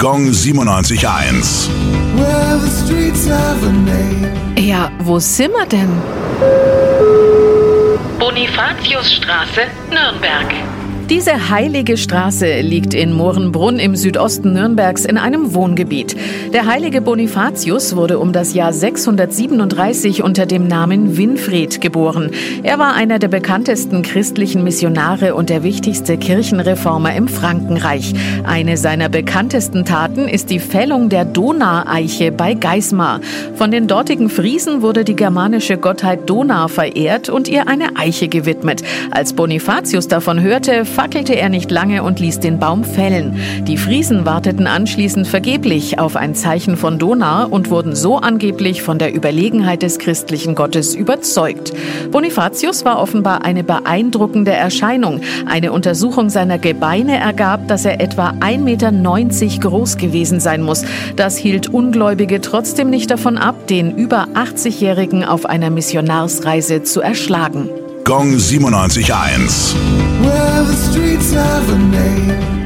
Gong 97.1. Well, the streets have a name. Ja, wo sind wir denn? Bonifatiusstraße, Nürnberg. Diese heilige Straße liegt in Mohrenbrunn im Südosten Nürnbergs in einem Wohngebiet. Der heilige Bonifatius wurde um das Jahr 637 unter dem Namen Winfried geboren. Er war einer der bekanntesten christlichen Missionare und der wichtigste Kirchenreformer im Frankenreich. Eine seiner bekanntesten Taten ist die Fällung der Donaueiche bei Geismar. Von den dortigen Friesen wurde die germanische Gottheit Donau verehrt und ihr eine Eiche gewidmet. Als Bonifatius davon hörte, fackelte er nicht lange und ließ den Baum fällen. Die Friesen warteten anschließend vergeblich auf ein Zeichen von Donau und wurden so angeblich von der Überlegenheit des christlichen Gottes überzeugt. Bonifatius war offenbar eine beeindruckende Erscheinung. Eine Untersuchung seiner Gebeine ergab, dass er etwa 1,90 Meter groß gewesen sein muss. Das hielt Ungläubige trotzdem nicht davon ab, den über 80-Jährigen auf einer Missionarsreise zu erschlagen. Gong 97.1. needs of a name.